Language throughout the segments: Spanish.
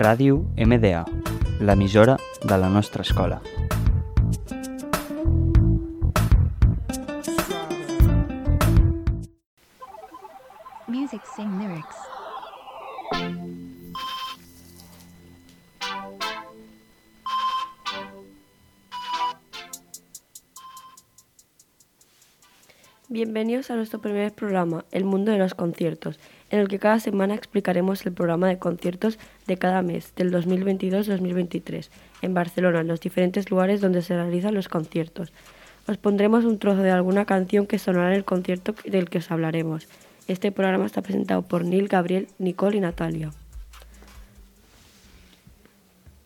Ràdio MDA, l'emissora de la nostra escola. Music Sing Lyrics. Bienvenidos a nuestro primer programa, El Mundo de los Conciertos, en el que cada semana explicaremos el programa de conciertos de cada mes del 2022-2023 en Barcelona, en los diferentes lugares donde se realizan los conciertos. Os pondremos un trozo de alguna canción que sonará en el concierto del que os hablaremos. Este programa está presentado por Neil, Gabriel, Nicole y Natalia.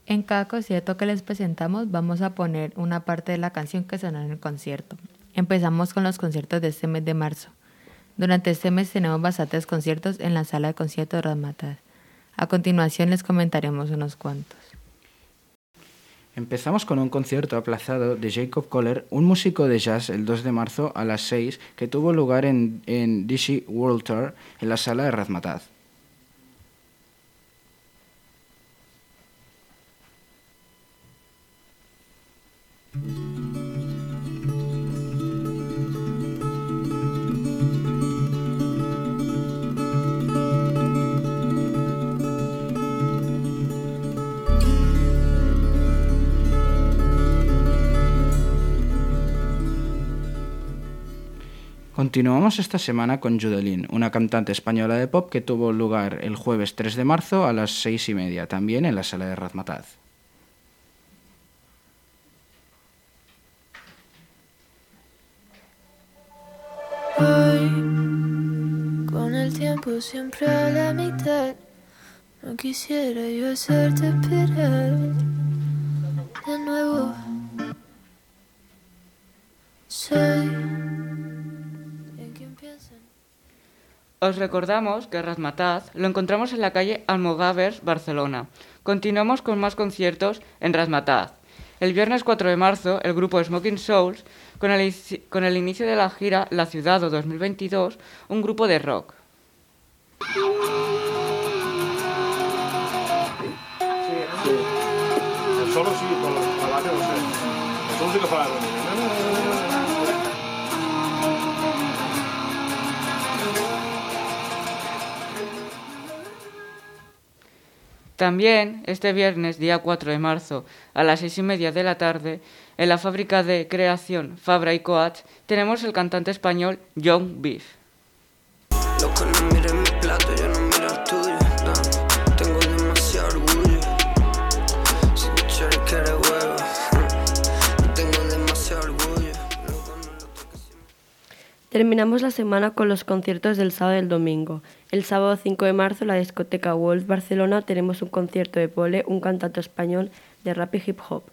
En cada concierto que les presentamos vamos a poner una parte de la canción que sonará en el concierto. Empezamos con los conciertos de este mes de marzo. Durante este mes tenemos bastantes conciertos en la sala de conciertos de Razmataz. A continuación les comentaremos unos cuantos. Empezamos con un concierto aplazado de Jacob Kohler, un músico de jazz, el 2 de marzo a las 6, que tuvo lugar en, en DC World Tour en la sala de Razmataz. Continuamos esta semana con Judelín, una cantante española de pop que tuvo lugar el jueves 3 de marzo a las seis y media, también en la sala de Razmataz. Con el tiempo siempre a la mitad, no quisiera yo hacerte esperar de nuevo. Soy Os recordamos que Razmataz lo encontramos en la calle Almogávers, Barcelona. Continuamos con más conciertos en Razmataz. El viernes 4 de marzo, el grupo Smoking Souls, con el, con el inicio de la gira La Ciudad o 2022, un grupo de rock. Solo sí, però la base no sé. El También este viernes, día 4 de marzo, a las seis y media de la tarde, en la fábrica de creación Fabra y Coats, tenemos el cantante español Young Beef. Terminamos la semana con los conciertos del sábado y el domingo. El sábado 5 de marzo en la discoteca Wolf Barcelona tenemos un concierto de Pole, un cantante español de rap y hip hop.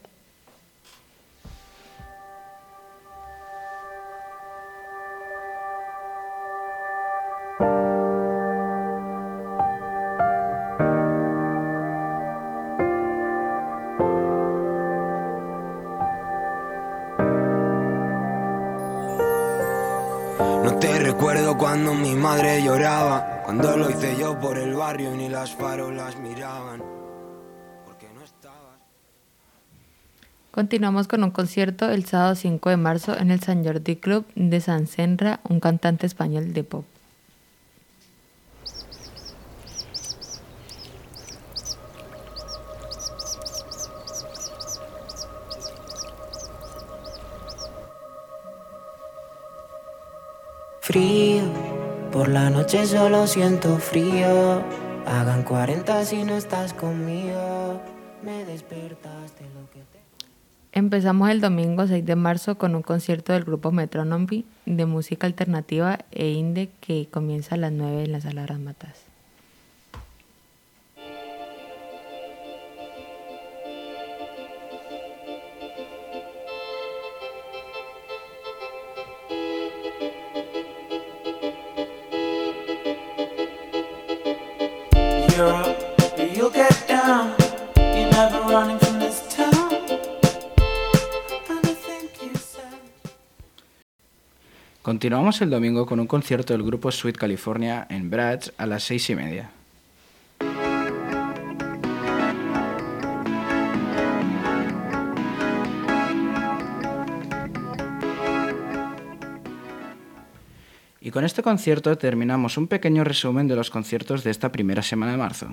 Te recuerdo cuando mi madre lloraba, cuando lo hice yo por el barrio y ni las farolas miraban. Porque no estabas. Continuamos con un concierto el sábado 5 de marzo en el San Jordi Club de San Senra, un cantante español de pop. Frío, por la noche solo siento frío. Hagan 40 si no estás conmigo. Me despertaste lo que te. Empezamos el domingo 6 de marzo con un concierto del grupo Metronomy de música alternativa e indie que comienza a las 9 en la sala Razmataz. Continuamos el domingo con un concierto del grupo Sweet California en Bratz a las seis y media. Y con este concierto terminamos un pequeño resumen de los conciertos de esta primera semana de marzo.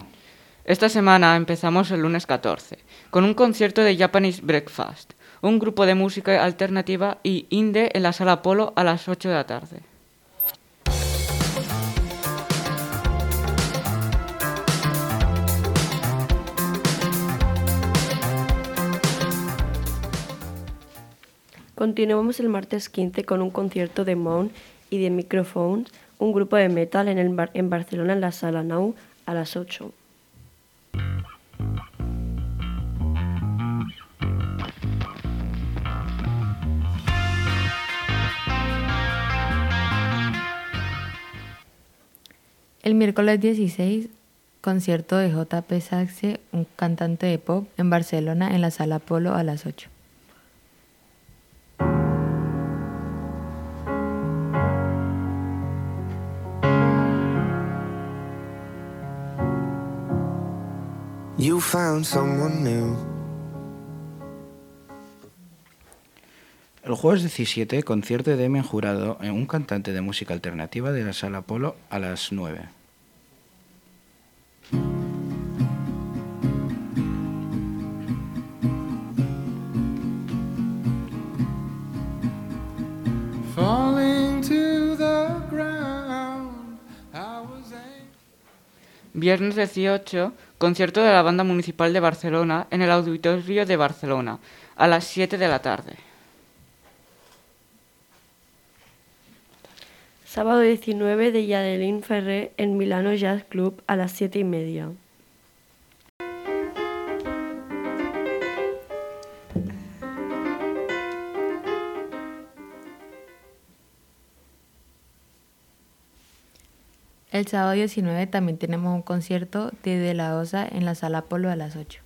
Esta semana empezamos el lunes 14 con un concierto de Japanese Breakfast, un grupo de música alternativa y indie en la sala Apolo a las 8 de la tarde. Continuamos el martes 15 con un concierto de Mound y de Microphones, un grupo de metal en, el bar- en Barcelona en la sala Now a las 8. El miércoles 16, concierto de JP Saxe, un cantante de pop, en Barcelona en la sala Polo a las 8. El jueves 17, concierto de Demian Jurado, en un cantante de música alternativa de la sala Apolo a las 9. Viernes 18, concierto de la Banda Municipal de Barcelona en el Auditorio de Barcelona a las 7 de la tarde. Sábado 19 de Yadelín Ferré en Milano Jazz Club a las 7 y media. El sábado 19 también tenemos un concierto de De La Osa en la sala Polo a las 8.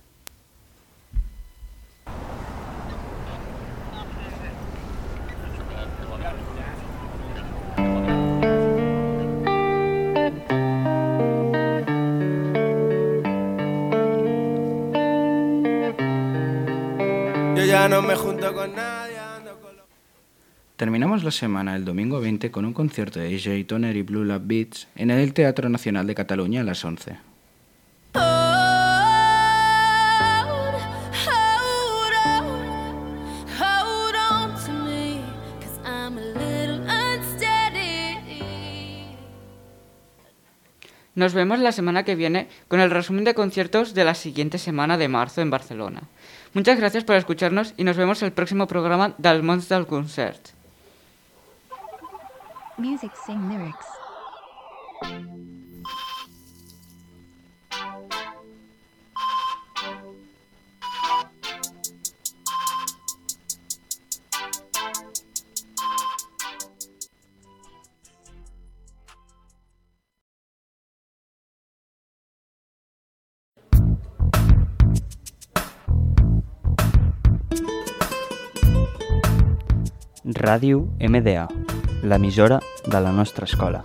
Yo ya no me junto con nadie. Terminamos la semana el domingo 20 con un concierto de DJ Toner y Blue Lab Beats en el Teatro Nacional de Cataluña a las 11. Hold, hold on, hold on to me, 'cause I'm a little unsteady. Nos vemos la semana que viene con el resumen de conciertos de la siguiente semana de marzo en Barcelona. Muchas gracias por escucharnos y nos vemos el próximo programa del Mons del Concert. Music Sing Lyrics. Ràdio MDA, l'emissora de la nostra escola.